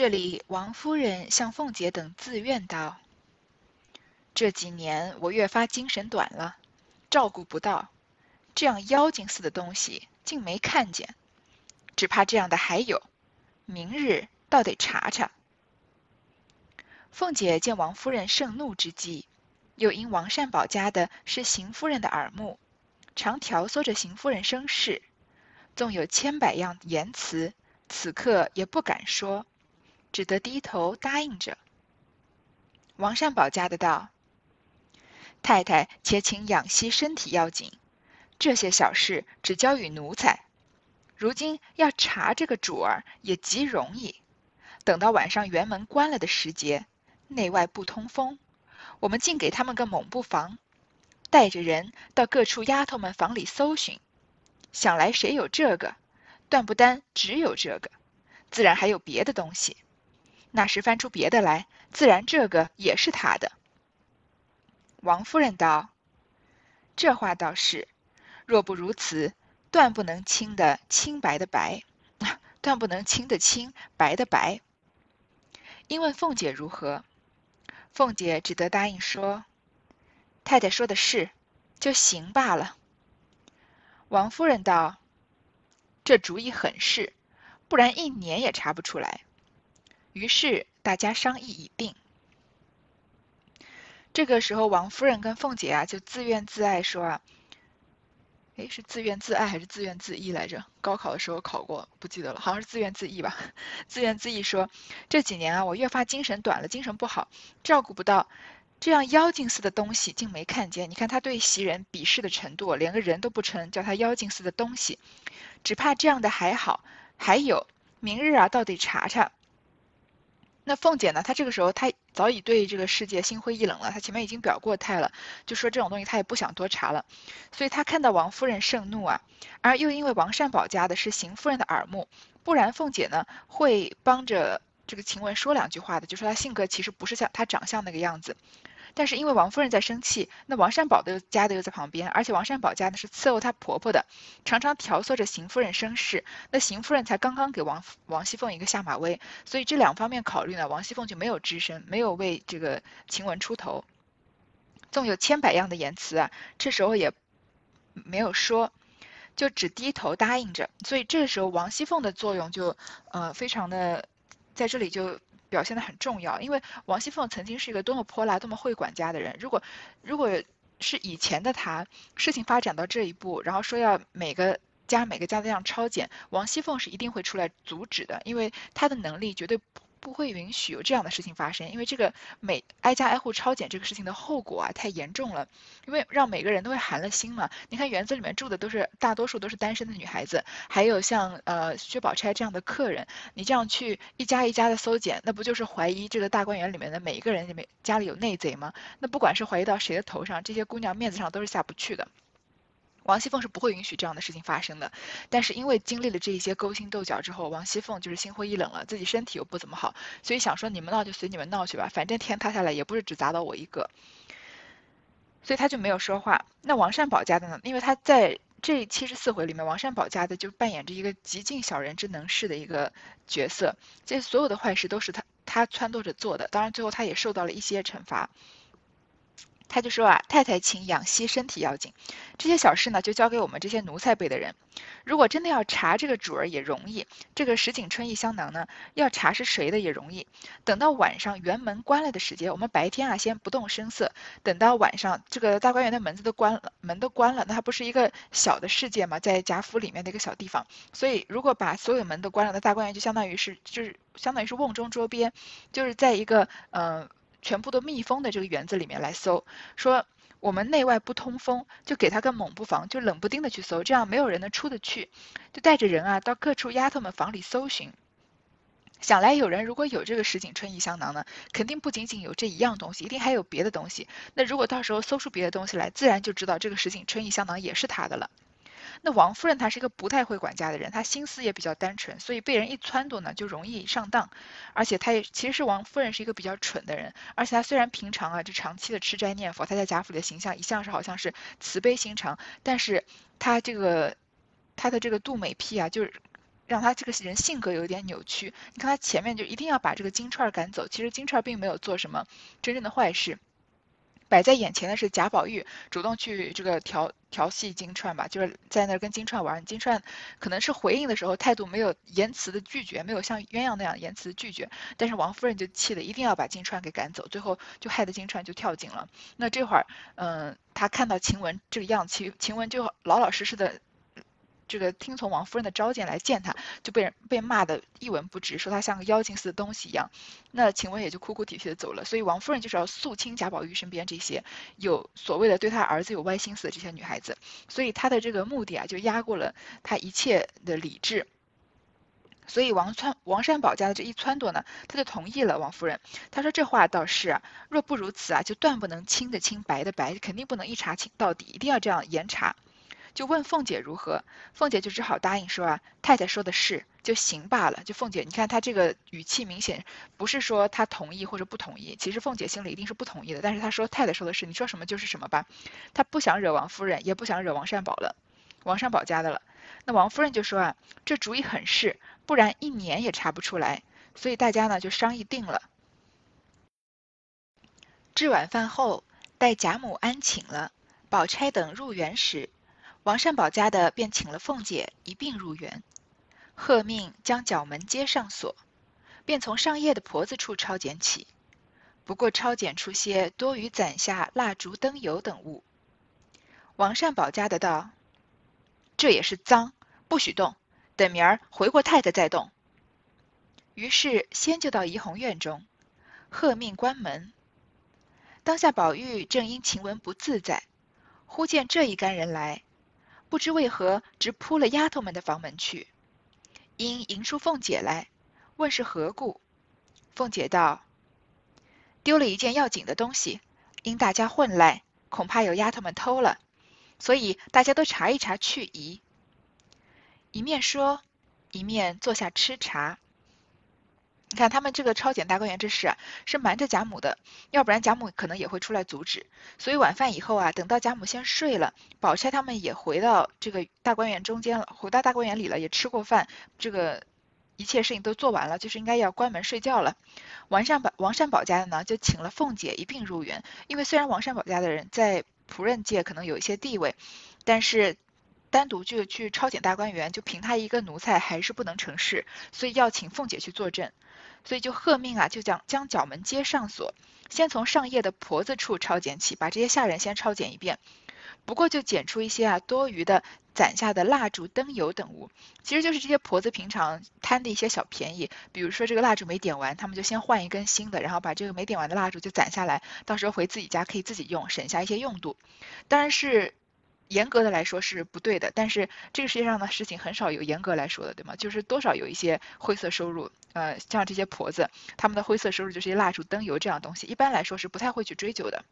这里，王夫人向凤姐等自怨道：“这几年我越发精神短了，照顾不到，这样妖精似的东西竟没看见，只怕这样的还有，明日倒得查查。”凤姐见王夫人盛怒之际，又因王善保家的是邢夫人的耳目，常调唆着邢夫人生事，纵有千百样言辞，此刻也不敢说，只得低头答应着。王善保家的道：“太太且请养息身体要紧，这些小事只交与奴才。如今要查这个主儿也极容易，等到晚上辕门关了的时节。”内外不通风，我们竟给他们个猛布防，带着人到各处丫头们房里搜寻，想来谁有这个，断不单只有这个，自然还有别的东西。那时翻出别的来，自然这个也是他的。王夫人道：“这话倒是，若不如此，断不能清的清白的白，断不能清的清白的白。”因问凤姐如何？凤姐只得答应说：“太太说的是，就行罢了。”王夫人道：“这主意很是，不然一年也查不出来。”于是大家商议已定。这个时候，王夫人跟凤姐啊，就自怨自艾说啊。哎，是自怨自艾还是自怨自艾来着？高考的时候考过，不记得了，好像是自怨自艾吧。自怨自艾说：“这几年啊，我越发精神短了，精神不好，照顾不到这样妖精似的东西，竟没看见。你看他对袭人鄙视的程度，连个人都不成，叫他妖精似的东西。只怕这样的还好，还有明日啊，到底查查。”那凤姐呢？她这个时候她早已对这个世界心灰意冷了。她前面已经表过态了，就说这种东西她也不想多查了。所以她看到王夫人盛怒啊，而又因为王善保家的是邢夫人的耳目，不然凤姐呢会帮着这个晴雯说两句话的，就说她性格其实不是像她长相那个样子。但是因为王夫人在生气，那王善保的家的又在旁边，而且王善保家呢是伺候她婆婆的，常常调唆着邢夫人生事。那邢夫人才刚刚给王王熙凤一个下马威，所以这两方面考虑呢，王熙凤就没有吱声，没有为这个晴雯出头。纵有千百样的言辞啊，这时候也没有说，就只低头答应着。所以这时候王熙凤的作用就呃非常的在这里就。表现的很重要，因为王熙凤曾经是一个多么泼辣、多么会管家的人。如果如果是以前的她，事情发展到这一步，然后说要每个家每个家都这样抄检，王熙凤是一定会出来阻止的，因为她的能力绝对。不会允许有这样的事情发生，因为这个每挨家挨户抄检这个事情的后果啊太严重了，因为让每个人都会寒了心嘛。你看园子里面住的都是大多数都是单身的女孩子，还有像呃薛宝钗这样的客人，你这样去一家一家的搜检，那不就是怀疑这个大观园里面的每一个人里面家里有内贼吗？那不管是怀疑到谁的头上，这些姑娘面子上都是下不去的。王熙凤是不会允许这样的事情发生的，但是因为经历了这一些勾心斗角之后，王熙凤就是心灰意冷了，自己身体又不怎么好，所以想说你们闹就随你们闹去吧，反正天塌下来也不是只砸到我一个，所以他就没有说话。那王善保家的呢？因为他在这七十四回里面，王善保家的就扮演着一个极尽小人之能事的一个角色，这所有的坏事都是他他撺掇着做的，当然最后他也受到了一些惩罚。他就说啊，太太请养息身体要紧，这些小事呢就交给我们这些奴才辈的人。如果真的要查这个主儿也容易，这个石井春意香囊呢要查是谁的也容易。等到晚上园门关了的时间，我们白天啊先不动声色，等到晚上这个大观园的门子都关了，门都关了，那它不是一个小的世界嘛，在贾府里面的一个小地方。所以如果把所有门都关了，那大观园就相当于是就是相当于是瓮中捉鳖，就是在一个嗯。全部都密封的这个园子里面来搜，说我们内外不通风，就给他个猛不防，就冷不丁的去搜，这样没有人能出得去，就带着人啊到各处丫头们房里搜寻。想来有人如果有这个石井春意香囊呢，肯定不仅仅有这一样东西，一定还有别的东西。那如果到时候搜出别的东西来，自然就知道这个石井春意香囊也是他的了。那王夫人她是一个不太会管家的人，她心思也比较单纯，所以被人一撺掇呢，就容易上当。而且她也其实是王夫人是一个比较蠢的人，而且她虽然平常啊就长期的吃斋念佛，她在贾府里的形象一向是好像是慈悲心肠，但是她这个她的这个杜美癖啊，就是让他这个人性格有点扭曲。你看他前面就一定要把这个金钏赶走，其实金钏并没有做什么真正的坏事。摆在眼前的是贾宝玉主动去这个调调戏金钏吧，就是在那儿跟金钏玩。金钏可能是回应的时候态度没有言辞的拒绝，没有像鸳鸯那样言辞拒绝，但是王夫人就气得一定要把金钏给赶走，最后就害得金钏就跳井了。那这会儿，嗯，他看到晴雯这个样，晴晴雯就老老实实的。这个听从王夫人的召见来见他，就被人被骂的一文不值，说他像个妖精似的东西一样。那晴雯也就哭哭啼啼的走了。所以王夫人就是要肃清贾宝玉身边这些有所谓的对他儿子有歪心思的这些女孩子。所以她的这个目的啊，就压过了他一切的理智。所以王川王善保家的这一撺掇呢，他就同意了王夫人。他说这话倒是啊，若不如此啊，就断不能清的清白的白，肯定不能一查清到底，一定要这样严查。就问凤姐如何，凤姐就只好答应说啊，太太说的是，就行罢了。就凤姐，你看她这个语气明显不是说她同意或者不同意，其实凤姐心里一定是不同意的。但是她说太太说的是，你说什么就是什么吧。她不想惹王夫人，也不想惹王善宝了，王善宝家的了。那王夫人就说啊，这主意很是，不然一年也查不出来。所以大家呢就商议定了。至晚饭后，待贾母安寝了，宝钗等入园时。王善保家的便请了凤姐一并入园，贺命将角门皆上锁，便从上夜的婆子处抄检起。不过抄检出些多余攒下蜡烛灯油等物。王善保家的道：“这也是脏，不许动，等明儿回过太太再动。”于是先就到怡红院中，贺命关门。当下宝玉正因晴雯不自在，忽见这一干人来。不知为何，直扑了丫头们的房门去。因迎出凤姐来，问是何故。凤姐道：“丢了一件要紧的东西，因大家混来，恐怕有丫头们偷了，所以大家都查一查去疑。”一面说，一面坐下吃茶。你看他们这个抄检大观园这事啊，是瞒着贾母的，要不然贾母可能也会出来阻止。所以晚饭以后啊，等到贾母先睡了，宝钗他们也回到这个大观园中间了，回到大观园里了，也吃过饭，这个一切事情都做完了，就是应该要关门睡觉了。王善宝王善保家的呢，就请了凤姐一并入园，因为虽然王善保家的人在仆人界可能有一些地位，但是。单独就去抄检大观园，就凭他一个奴才还是不能成事，所以要请凤姐去作证，所以就贺命啊，就将将角门皆上锁，先从上夜的婆子处抄检起，把这些下人先抄检一遍。不过就检出一些啊多余的攒下的蜡烛、灯油等物，其实就是这些婆子平常贪的一些小便宜，比如说这个蜡烛没点完，他们就先换一根新的，然后把这个没点完的蜡烛就攒下来，到时候回自己家可以自己用，省下一些用度。当然是。严格的来说是不对的，但是这个世界上的事情很少有严格来说的，对吗？就是多少有一些灰色收入，呃，像这些婆子，他们的灰色收入就是一蜡烛、灯油这样东西，一般来说是不太会去追究的。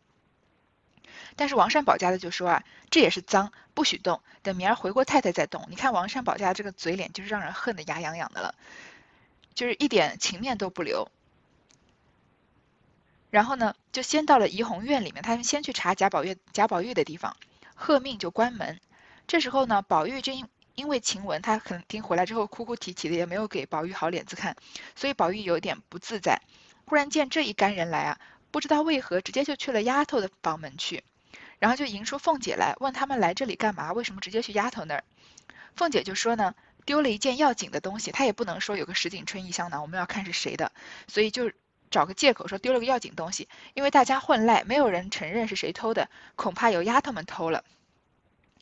但是王善保家的就说啊，这也是脏，不许动，等明儿回过太太再动。你看王善保家这个嘴脸，就是让人恨得牙痒痒的了，就是一点情面都不留。然后呢，就先到了怡红院里面，他们先去查贾宝玉、贾宝玉的地方。贺命就关门。这时候呢，宝玉正因为晴雯他肯定回来之后哭哭啼啼的，也没有给宝玉好脸子看，所以宝玉有点不自在。忽然见这一干人来啊，不知道为何直接就去了丫头的房门去，然后就迎出凤姐来问他们来这里干嘛？为什么直接去丫头那儿？凤姐就说呢，丢了一件要紧的东西，她也不能说有个石锦春衣香囊，我们要看是谁的，所以就。找个借口说丢了个要紧东西，因为大家混赖，没有人承认是谁偷的，恐怕有丫头们偷了，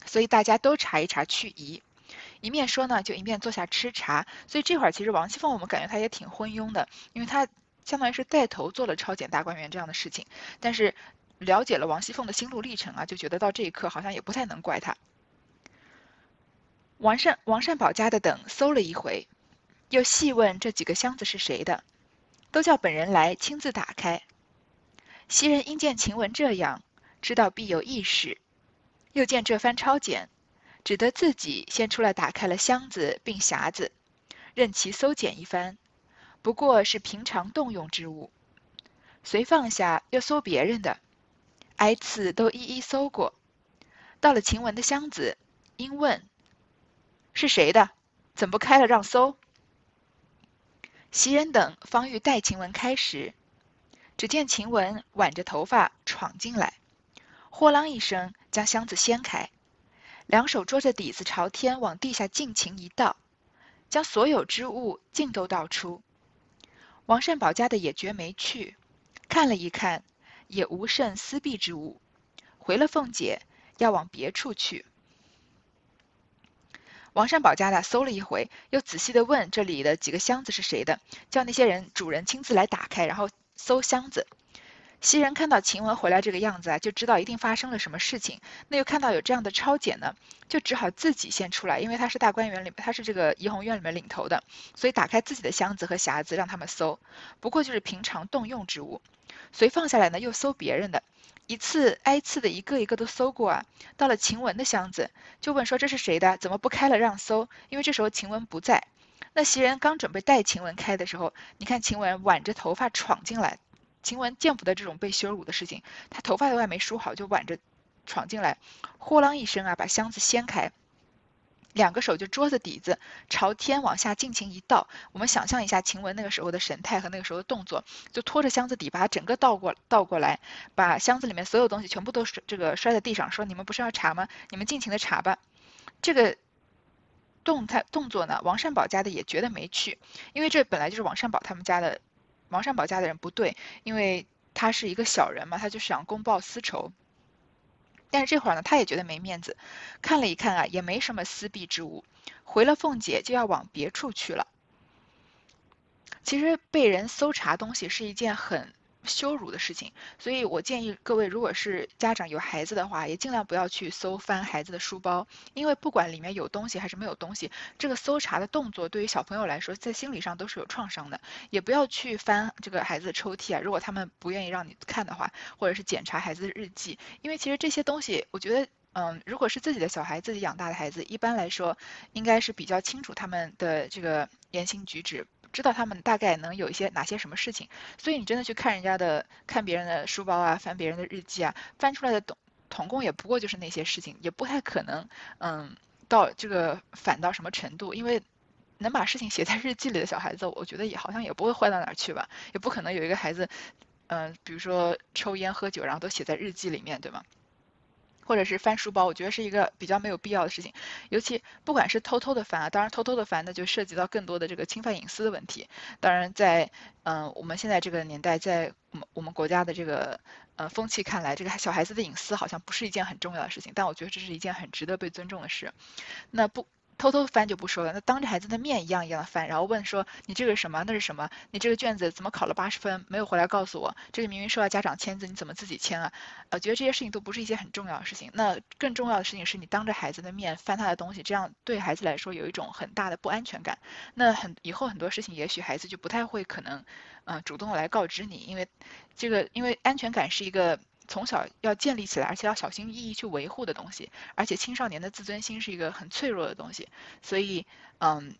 所以大家都查一查去疑。一面说呢，就一面坐下吃茶。所以这会儿其实王熙凤我们感觉她也挺昏庸的，因为她相当于是带头做了抄检大观园这样的事情。但是了解了王熙凤的心路历程啊，就觉得到这一刻好像也不太能怪她。王善王善保家的等搜了一回，又细问这几个箱子是谁的。都叫本人来亲自打开。袭人因见晴雯这样，知道必有异事，又见这番抄检，只得自己先出来打开了箱子并匣子，任其搜检一番，不过是平常动用之物。随放下，又搜别人的，挨次都一一搜过。到了晴雯的箱子，因问：“是谁的？”怎不开了让搜？袭人等方欲带晴雯开时，只见晴雯挽着头发闯进来，豁啷一声将箱子掀开，两手捉着底子朝天往地下尽情一倒，将所有之物尽都倒出。王善保家的也觉没趣，看了一看，也无甚私弊之物，回了凤姐，要往别处去。王善保家的搜了一回，又仔细的问这里的几个箱子是谁的，叫那些人主人亲自来打开，然后搜箱子。袭人看到晴雯回来这个样子啊，就知道一定发生了什么事情。那又看到有这样的抄检呢，就只好自己先出来，因为他是大观园里，他是这个怡红院里面领头的，所以打开自己的箱子和匣子让他们搜。不过就是平常动用之物，随放下来呢，又搜别人的。一次挨次的一个一个都搜过啊，到了晴雯的箱子，就问说这是谁的？怎么不开了让搜？因为这时候晴雯不在。那袭人刚准备带晴雯开的时候，你看晴雯挽着头发闯进来。晴雯见不得这种被羞辱的事情，她头发都还没梳好就挽着闯进来，呼啷一声啊，把箱子掀开。两个手就桌子底子朝天往下尽情一倒，我们想象一下晴雯那个时候的神态和那个时候的动作，就拖着箱子底把它整个倒过倒过来，把箱子里面所有东西全部都这个摔在地上，说你们不是要查吗？你们尽情的查吧。这个动态动作呢，王善保家的也觉得没趣，因为这本来就是王善保他们家的，王善保家的人不对，因为他是一个小人嘛，他就想公报私仇。但是这会儿呢，他也觉得没面子，看了一看啊，也没什么私弊之物，回了凤姐就要往别处去了。其实被人搜查东西是一件很。羞辱的事情，所以我建议各位，如果是家长有孩子的话，也尽量不要去搜翻孩子的书包，因为不管里面有东西还是没有东西，这个搜查的动作对于小朋友来说，在心理上都是有创伤的。也不要去翻这个孩子的抽屉啊，如果他们不愿意让你看的话，或者是检查孩子的日记，因为其实这些东西，我觉得，嗯，如果是自己的小孩自己养大的孩子，一般来说应该是比较清楚他们的这个言行举止。知道他们大概能有一些哪些什么事情，所以你真的去看人家的，看别人的书包啊，翻别人的日记啊，翻出来的统统共也不过就是那些事情，也不太可能，嗯，到这个反到什么程度，因为能把事情写在日记里的小孩子，我觉得也好像也不会坏到哪儿去吧，也不可能有一个孩子，嗯，比如说抽烟喝酒，然后都写在日记里面，对吗？或者是翻书包，我觉得是一个比较没有必要的事情，尤其不管是偷偷的翻啊，当然偷偷的翻，那就涉及到更多的这个侵犯隐私的问题。当然，在嗯我们现在这个年代，在我们我们国家的这个呃风气看来，这个小孩子的隐私好像不是一件很重要的事情，但我觉得这是一件很值得被尊重的事。那不。偷偷翻就不说了，那当着孩子的面一样一样的翻，然后问说你这个什么，那是什么？你这个卷子怎么考了八十分，没有回来告诉我？这个明明说要家长签字，你怎么自己签啊？呃，觉得这些事情都不是一些很重要的事情。那更重要的事情是你当着孩子的面翻他的东西，这样对孩子来说有一种很大的不安全感。那很以后很多事情，也许孩子就不太会可能，嗯，主动来告知你，因为这个因为安全感是一个。从小要建立起来，而且要小心翼翼去维护的东西，而且青少年的自尊心是一个很脆弱的东西，所以，嗯，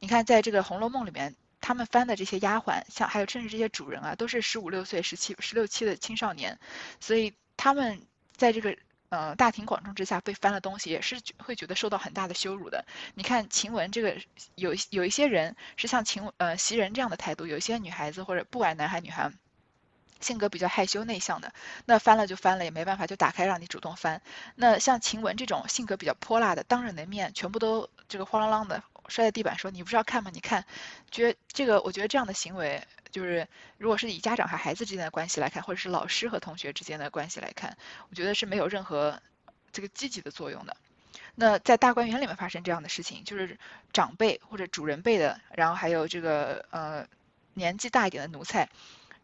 你看，在这个《红楼梦》里面，他们翻的这些丫鬟，像还有甚至这些主人啊，都是十五六岁、十七、十六七的青少年，所以他们在这个呃大庭广众之下被翻了东西，也是会觉得受到很大的羞辱的。你看晴雯这个，有有一些人是像晴呃袭人这样的态度，有些女孩子或者不管男孩女孩。性格比较害羞内向的，那翻了就翻了，也没办法，就打开让你主动翻。那像晴雯这种性格比较泼辣的，当着你的面全部都这个哗啷啷的摔在地板，说你不是要看吗？你看，觉这个我觉得这样的行为，就是如果是以家长和孩子之间的关系来看，或者是老师和同学之间的关系来看，我觉得是没有任何这个积极的作用的。那在大观园里面发生这样的事情，就是长辈或者主人辈的，然后还有这个呃年纪大一点的奴才。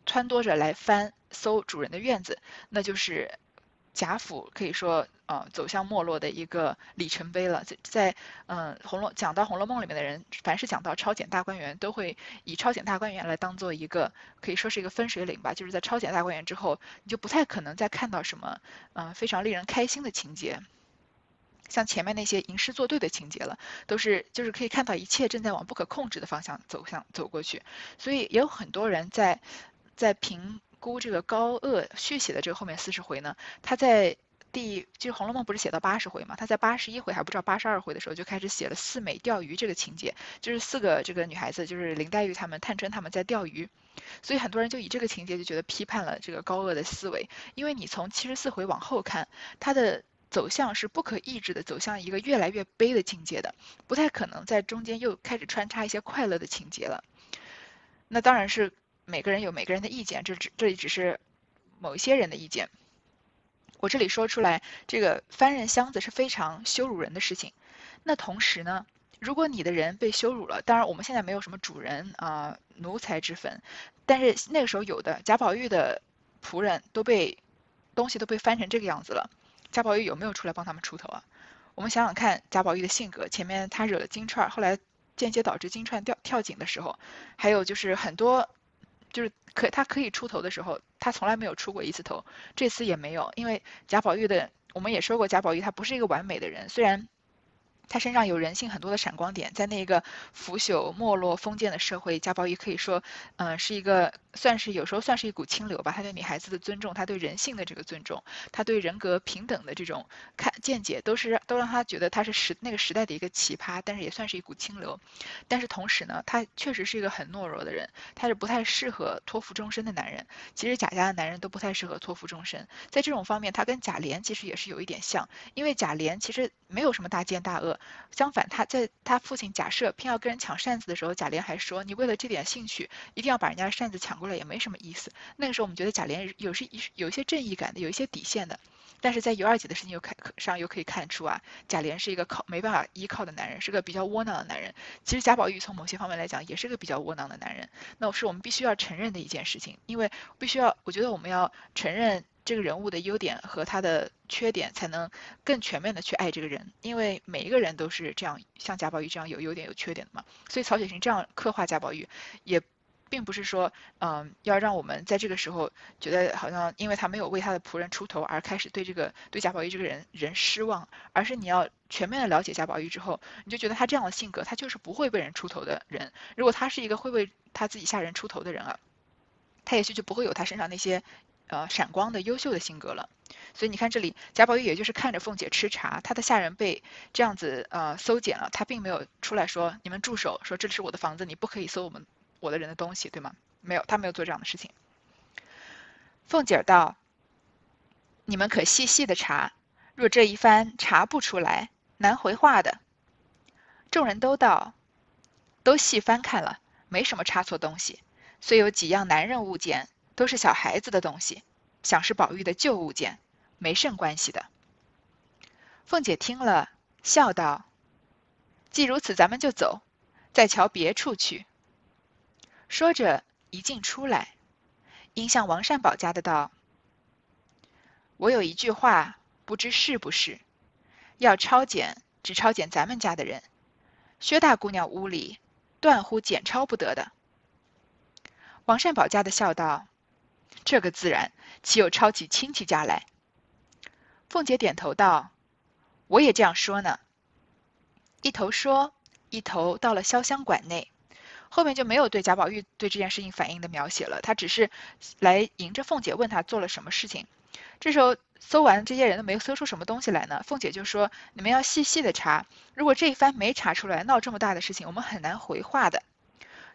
撺掇着来翻搜主人的院子，那就是贾府可以说呃走向没落的一个里程碑了。在在嗯红楼讲到《红楼梦》里面的人，凡是讲到抄检大观园，都会以抄检大观园来当做一个可以说是一个分水岭吧。就是在抄检大观园之后，你就不太可能再看到什么嗯非常令人开心的情节。像前面那些吟诗作对的情节了，都是就是可以看到一切正在往不可控制的方向走向走过去。所以也有很多人在。在评估这个高鹗续写的这个后面四十回呢，他在第就是《红楼梦》不是写到八十回嘛？他在八十一回还不知道八十二回的时候就开始写了四美钓鱼这个情节，就是四个这个女孩子，就是林黛玉他们、探春他们在钓鱼，所以很多人就以这个情节就觉得批判了这个高鹗的思维，因为你从七十四回往后看，他的走向是不可抑制的走向一个越来越悲的境界的，不太可能在中间又开始穿插一些快乐的情节了。那当然是每个人有每个人的意见，这只这里只是某一些人的意见。我这里说出来，这个翻人箱子是非常羞辱人的事情。那同时呢，如果你的人被羞辱了，当然我们现在没有什么主人啊奴才之分，但是那个时候有的贾宝玉的仆人都被东西都被翻成这个样子了，贾宝玉有没有出来帮他们出头啊？我们想想看，贾宝玉的性格，前面他惹了金钏儿，后来间接导致金钏掉跳井的时候，还有就是很多。就是可他可以出头的时候，他从来没有出过一次头，这次也没有，因为贾宝玉的，我们也说过贾宝玉他不是一个完美的人，虽然。他身上有人性很多的闪光点，在那个腐朽、没落、封建的社会，贾宝玉可以说，嗯，是一个算是有时候算是一股清流吧。他对女孩子的尊重，他对人性的这个尊重，他对人格平等的这种看见解，都是都让他觉得他是时那个时代的一个奇葩，但是也算是一股清流。但是同时呢，他确实是一个很懦弱的人，他是不太适合托付终身的男人。其实贾家的男人都不太适合托付终身，在这种方面，他跟贾琏其实也是有一点像，因为贾琏其实没有什么大奸大恶。相反，他在他父亲假设偏要跟人抢扇子的时候，贾琏还说：“你为了这点兴趣，一定要把人家扇子抢过来，也没什么意思。”那个时候，我们觉得贾琏有是有一些正义感的，有一些底线的。但是在尤二姐的事情又看上又可以看出啊，贾琏是一个靠没办法依靠的男人，是个比较窝囊的男人。其实贾宝玉从某些方面来讲，也是个比较窝囊的男人。那是我们必须要承认的一件事情，因为必须要，我觉得我们要承认。这个人物的优点和他的缺点，才能更全面的去爱这个人。因为每一个人都是这样，像贾宝玉这样有优点有缺点的嘛。所以曹雪芹这样刻画贾宝玉，也并不是说，嗯，要让我们在这个时候觉得好像因为他没有为他的仆人出头而开始对这个对贾宝玉这个人人失望，而是你要全面的了解贾宝玉之后，你就觉得他这样的性格，他就是不会为人出头的人。如果他是一个会为他自己下人出头的人啊，他也许就不会有他身上那些。呃，闪光的优秀的性格了，所以你看这里，贾宝玉也就是看着凤姐吃茶，他的下人被这样子呃搜检了，他并没有出来说你们住手，说这是我的房子，你不可以搜我们我的人的东西，对吗？没有，他没有做这样的事情。凤姐儿道：“你们可细细的查，若这一番查不出来，难回话的。”众人都道：“都细翻看了，没什么差错东西，虽有几样男人物件。”都是小孩子的东西，想是宝玉的旧物件，没甚关系的。凤姐听了，笑道：“既如此，咱们就走，再瞧别处去。”说着，一进出来，应向王善保家的道：“我有一句话，不知是不是，要抄检，只抄检咱们家的人。薛大姑娘屋里，断乎检抄不得的。”王善保家的笑道。这个自然，岂有抄起亲戚家来？凤姐点头道：“我也这样说呢。”一头说，一头到了潇湘馆内，后面就没有对贾宝玉对这件事情反应的描写了。他只是来迎着凤姐问他做了什么事情。这时候搜完这些人都没有搜出什么东西来呢。凤姐就说：“你们要细细的查，如果这一番没查出来，闹这么大的事情，我们很难回话的。”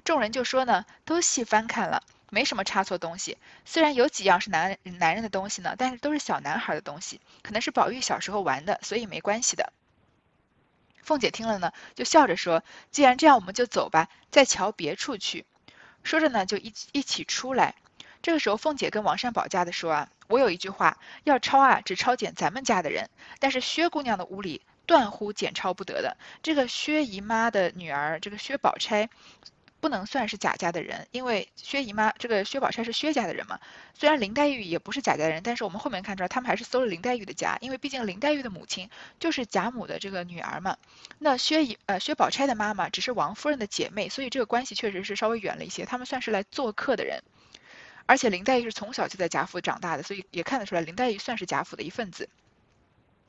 众人就说呢：“都细翻看了。”没什么差错东西，虽然有几样是男男人的东西呢，但是都是小男孩的东西，可能是宝玉小时候玩的，所以没关系的。凤姐听了呢，就笑着说：“既然这样，我们就走吧，再瞧别处去。”说着呢，就一一起出来。这个时候，凤姐跟王善保家的说：“啊，我有一句话要抄啊，只抄检咱们家的人，但是薛姑娘的屋里断乎检抄不得的。这个薛姨妈的女儿，这个薛宝钗。”不能算是贾家的人，因为薛姨妈这个薛宝钗是薛家的人嘛。虽然林黛玉也不是贾家的人，但是我们后面看出来，他们还是搜了林黛玉的家，因为毕竟林黛玉的母亲就是贾母的这个女儿嘛。那薛姨呃薛宝钗的妈妈只是王夫人的姐妹，所以这个关系确实是稍微远了一些。他们算是来做客的人，而且林黛玉是从小就在贾府长大的，所以也看得出来林黛玉算是贾府的一份子。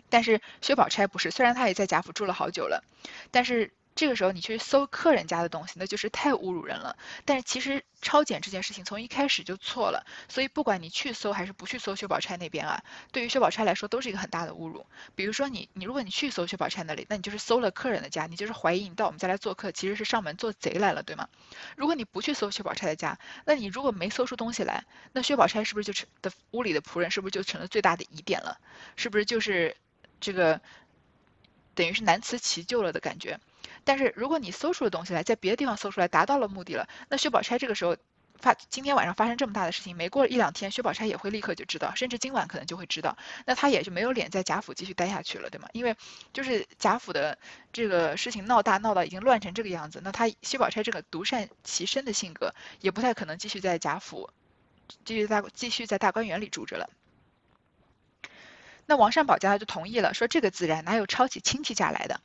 但是薛宝钗不是，虽然她也在贾府住了好久了，但是这个时候你去搜客人家的东西，那就是太侮辱人了。但是其实抄检这件事情从一开始就错了，所以不管你去搜还是不去搜薛宝钗那边啊，对于薛宝钗来说都是一个很大的侮辱。比如说你你如果你去搜薛宝钗那里，那你就是搜了客人的家，你就是怀疑你到我们家来做客，其实是上门做贼来了，对吗？如果你不去搜薛宝钗的家，那你如果没搜出东西来，那薛宝钗是不是就成的屋里的仆人是不是就成了最大的疑点了？是不是就是这个等于是难辞其咎了的感觉？但是如果你搜出的东西来，在别的地方搜出来，达到了目的了，那薛宝钗这个时候发今天晚上发生这么大的事情，没过一两天，薛宝钗也会立刻就知道，甚至今晚可能就会知道，那她也就没有脸在贾府继续待下去了，对吗？因为就是贾府的这个事情闹大闹到已经乱成这个样子，那她薛宝钗这个独善其身的性格，也不太可能继续在贾府继续在继续在大观园里住着了。那王善保家就同意了，说这个自然哪有抄起亲戚家来的。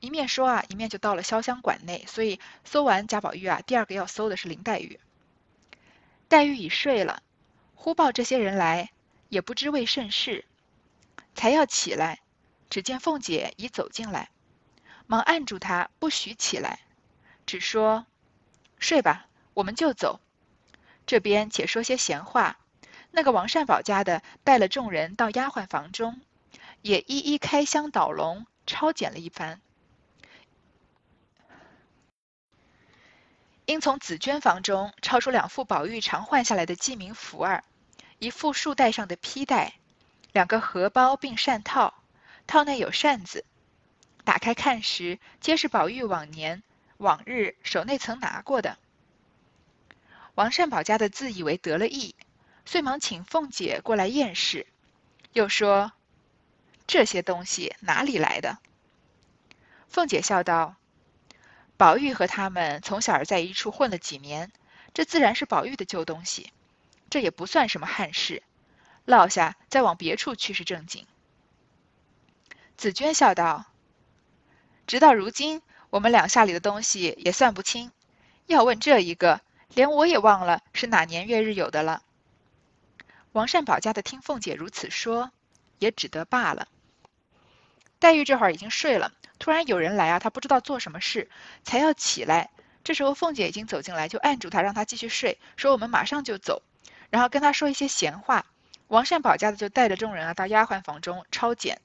一面说啊，一面就到了潇湘馆内。所以搜完贾宝玉啊，第二个要搜的是林黛玉。黛玉已睡了，忽报这些人来，也不知为甚事，才要起来，只见凤姐已走进来，忙按住她，不许起来，只说：“睡吧，我们就走。这边且说些闲话。那个王善保家的带了众人到丫鬟房中，也一一开箱倒笼，抄检了一番。”因从紫鹃房中抄出两副宝玉常换下来的记名符儿，一副束带上的披带，两个荷包并扇套，套内有扇子。打开看时，皆是宝玉往年往日手内曾拿过的。王善保家的自以为得了意，遂忙请凤姐过来验视，又说：“这些东西哪里来的？”凤姐笑道。宝玉和他们从小儿在一处混了几年，这自然是宝玉的旧东西，这也不算什么憾事，落下再往别处去是正经。紫娟笑道：“直到如今，我们两下里的东西也算不清，要问这一个，连我也忘了是哪年月日有的了。”王善保家的听凤姐如此说，也只得罢了。黛玉这会儿已经睡了。突然有人来啊，他不知道做什么事，才要起来。这时候凤姐已经走进来，就按住他，让他继续睡，说我们马上就走，然后跟他说一些闲话。王善保家的就带着众人啊到丫鬟房中抄检，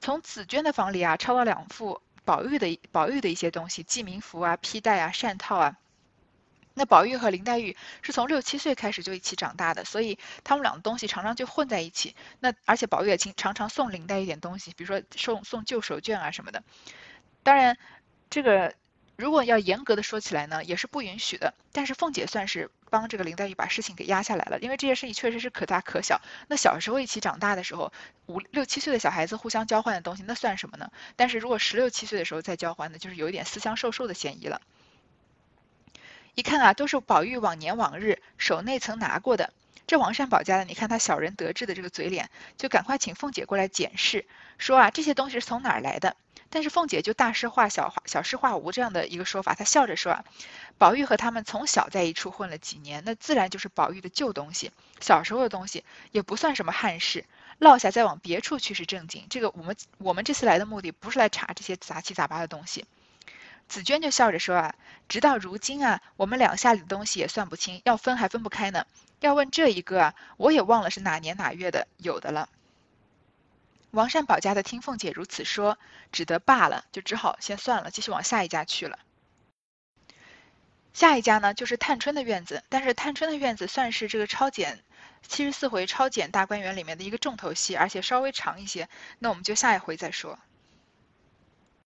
从紫娟的房里啊抄了两副宝玉的宝玉的一些东西，记名符啊、披带啊、扇套啊。那宝玉和林黛玉是从六七岁开始就一起长大的，所以他们俩的东西常常就混在一起。那而且宝玉也经常常送林黛玉点东西，比如说送送旧手绢啊什么的。当然，这个如果要严格的说起来呢，也是不允许的。但是凤姐算是帮这个林黛玉把事情给压下来了，因为这件事情确实是可大可小。那小时候一起长大的时候，五六七岁的小孩子互相交换的东西，那算什么呢？但是如果十六七岁的时候再交换呢，就是有一点私相授受的嫌疑了。一看啊，都是宝玉往年往日手内曾拿过的。这王善保家的，你看他小人得志的这个嘴脸，就赶快请凤姐过来检视，说啊，这些东西是从哪儿来的？但是凤姐就大事化小，小事化无这样的一个说法。她笑着说啊，宝玉和他们从小在一处混了几年，那自然就是宝玉的旧东西，小时候的东西也不算什么憾事，落下再往别处去是正经。这个我们我们这次来的目的不是来查这些杂七杂八的东西。紫娟就笑着说：“啊，直到如今啊，我们两下里的东西也算不清，要分还分不开呢。要问这一个啊，我也忘了是哪年哪月的有的了。”王善保家的听凤姐如此说，只得罢了，就只好先算了，继续往下一家去了。下一家呢，就是探春的院子，但是探春的院子算是这个抄检七十四回抄检大观园里面的一个重头戏，而且稍微长一些。那我们就下一回再说。